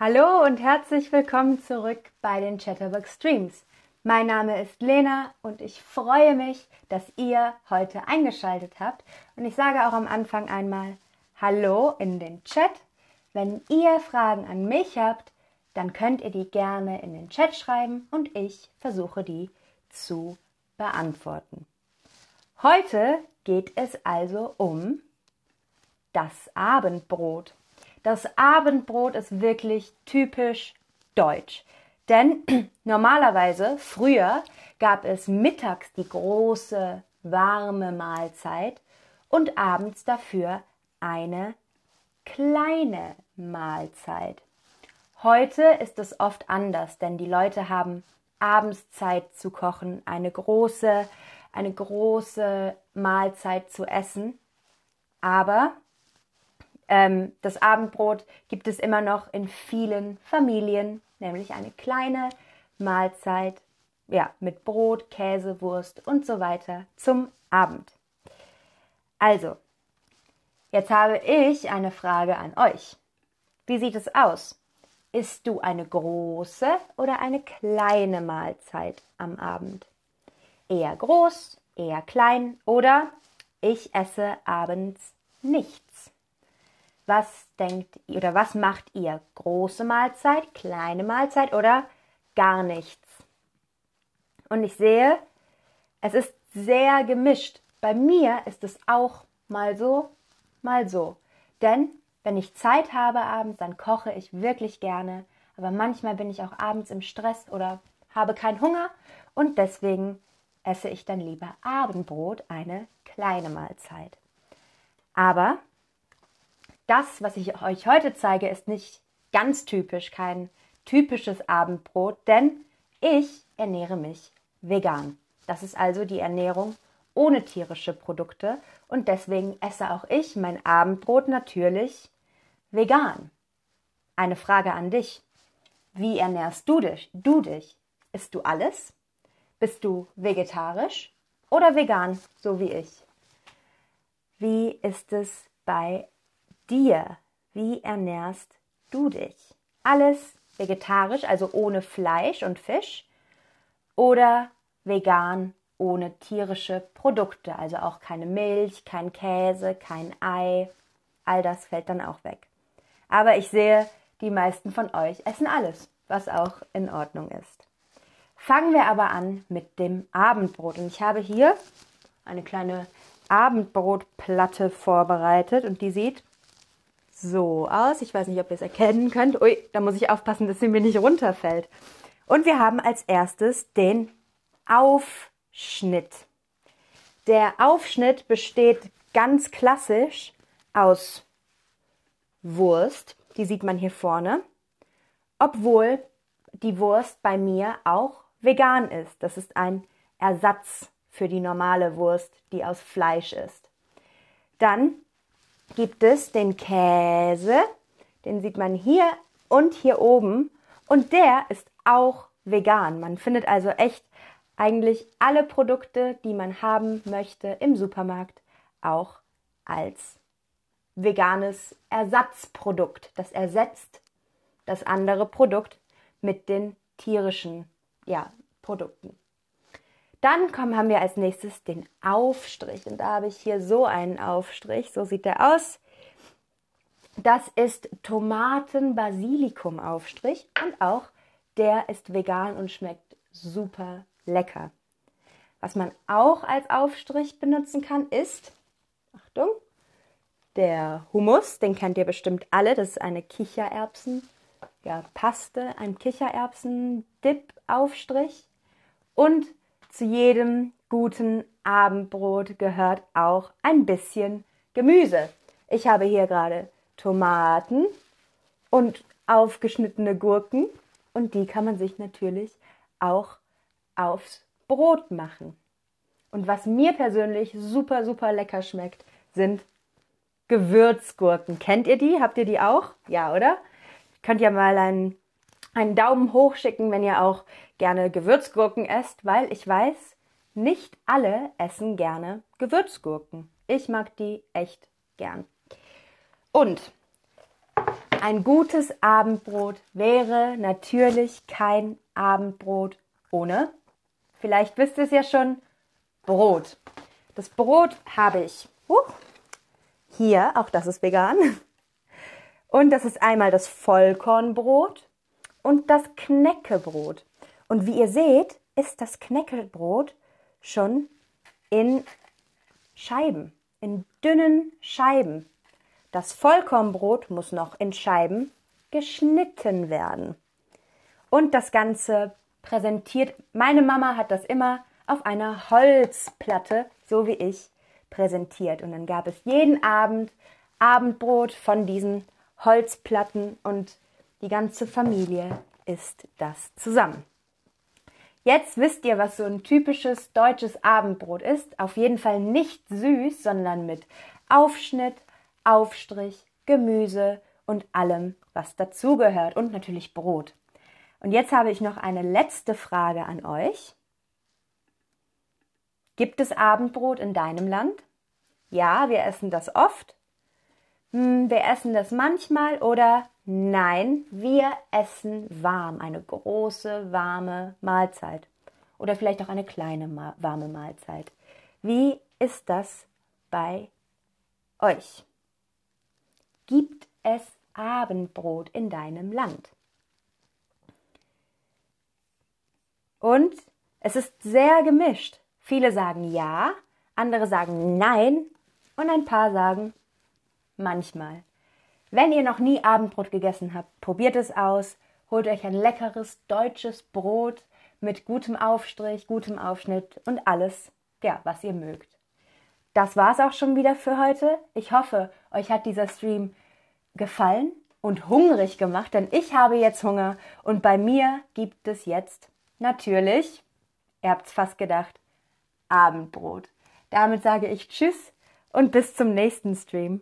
Hallo und herzlich willkommen zurück bei den Chatterbug Streams. Mein Name ist Lena und ich freue mich, dass ihr heute eingeschaltet habt. Und ich sage auch am Anfang einmal Hallo in den Chat. Wenn ihr Fragen an mich habt, dann könnt ihr die gerne in den Chat schreiben und ich versuche die zu beantworten. Heute geht es also um das Abendbrot. Das Abendbrot ist wirklich typisch deutsch. Denn normalerweise, früher, gab es mittags die große, warme Mahlzeit und abends dafür eine kleine Mahlzeit. Heute ist es oft anders, denn die Leute haben abends Zeit zu kochen, eine große, eine große Mahlzeit zu essen. Aber ähm, das Abendbrot gibt es immer noch in vielen Familien, nämlich eine kleine Mahlzeit, ja, mit Brot, Käse, Wurst und so weiter zum Abend. Also, jetzt habe ich eine Frage an euch. Wie sieht es aus? Isst du eine große oder eine kleine Mahlzeit am Abend? Eher groß, eher klein oder ich esse abends nichts. Was denkt ihr oder was macht ihr? Große Mahlzeit, kleine Mahlzeit oder gar nichts? Und ich sehe, es ist sehr gemischt. Bei mir ist es auch mal so, mal so. Denn wenn ich Zeit habe abends, dann koche ich wirklich gerne. Aber manchmal bin ich auch abends im Stress oder habe keinen Hunger und deswegen esse ich dann lieber Abendbrot, eine kleine Mahlzeit. Aber das, was ich euch heute zeige, ist nicht ganz typisch, kein typisches Abendbrot, denn ich ernähre mich vegan. Das ist also die Ernährung ohne tierische Produkte und deswegen esse auch ich mein Abendbrot natürlich vegan. Eine Frage an dich. Wie ernährst du dich? Du dich? Isst du alles? Bist du vegetarisch oder vegan, so wie ich? Wie ist es bei dir? Wie ernährst du dich? Alles vegetarisch, also ohne Fleisch und Fisch oder vegan ohne tierische Produkte, also auch keine Milch, kein Käse, kein Ei. All das fällt dann auch weg. Aber ich sehe, die meisten von euch essen alles, was auch in Ordnung ist. Fangen wir aber an mit dem Abendbrot. Und ich habe hier eine kleine Abendbrotplatte vorbereitet und die sieht so aus. Ich weiß nicht, ob ihr es erkennen könnt. Ui, da muss ich aufpassen, dass sie mir nicht runterfällt. Und wir haben als erstes den Aufschnitt. Der Aufschnitt besteht ganz klassisch aus Wurst, die sieht man hier vorne, obwohl die Wurst bei mir auch vegan ist. Das ist ein Ersatz für die normale Wurst, die aus Fleisch ist. Dann gibt es den Käse, den sieht man hier und hier oben und der ist auch vegan. Man findet also echt eigentlich alle Produkte, die man haben möchte im Supermarkt, auch als veganes Ersatzprodukt. Das ersetzt das andere Produkt mit den tierischen ja, Produkten. Dann kommen, haben wir als nächstes den Aufstrich. Und da habe ich hier so einen Aufstrich. So sieht der aus. Das ist Tomaten-Basilikum-Aufstrich. Und auch der ist vegan und schmeckt super lecker. Was man auch als Aufstrich benutzen kann, ist, Achtung, der Hummus, den kennt ihr bestimmt alle. Das ist eine Kichererbsen, ja, Paste, ein Kichererbsen-Dip-Aufstrich. Und zu jedem guten Abendbrot gehört auch ein bisschen Gemüse. Ich habe hier gerade Tomaten und aufgeschnittene Gurken und die kann man sich natürlich auch aufs Brot machen. Und was mir persönlich super, super lecker schmeckt, sind Gewürzgurken. Kennt ihr die? Habt ihr die auch? Ja, oder? Könnt ihr mal einen, einen Daumen hoch schicken, wenn ihr auch gerne Gewürzgurken esst, weil ich weiß, nicht alle essen gerne Gewürzgurken. Ich mag die echt gern. Und ein gutes Abendbrot wäre natürlich kein Abendbrot ohne, vielleicht wisst ihr es ja schon, Brot. Das Brot habe ich uh, hier, auch das ist vegan. Und das ist einmal das Vollkornbrot und das Knäckebrot. Und wie ihr seht, ist das Knäckebrot schon in Scheiben, in dünnen Scheiben. Das Vollkornbrot muss noch in Scheiben geschnitten werden. Und das Ganze präsentiert, meine Mama hat das immer auf einer Holzplatte, so wie ich, präsentiert. Und dann gab es jeden Abend Abendbrot von diesen Holzplatten und die ganze Familie isst das zusammen. Jetzt wisst ihr, was so ein typisches deutsches Abendbrot ist. Auf jeden Fall nicht süß, sondern mit Aufschnitt, Aufstrich, Gemüse und allem, was dazugehört und natürlich Brot. Und jetzt habe ich noch eine letzte Frage an euch. Gibt es Abendbrot in deinem Land? Ja, wir essen das oft. Hm, wir essen das manchmal oder nein, wir essen warm, eine große warme Mahlzeit oder vielleicht auch eine kleine warme Mahlzeit. Wie ist das bei euch? Gibt es Abendbrot in deinem Land? Und es ist sehr gemischt. Viele sagen ja, andere sagen nein und ein paar sagen manchmal. Wenn ihr noch nie Abendbrot gegessen habt, probiert es aus, holt euch ein leckeres deutsches Brot mit gutem Aufstrich, gutem Aufschnitt und alles, ja, was ihr mögt. Das war's auch schon wieder für heute. Ich hoffe, euch hat dieser Stream gefallen und hungrig gemacht, denn ich habe jetzt Hunger und bei mir gibt es jetzt natürlich, ihr habt's fast gedacht, Abendbrot. Damit sage ich Tschüss und bis zum nächsten Stream.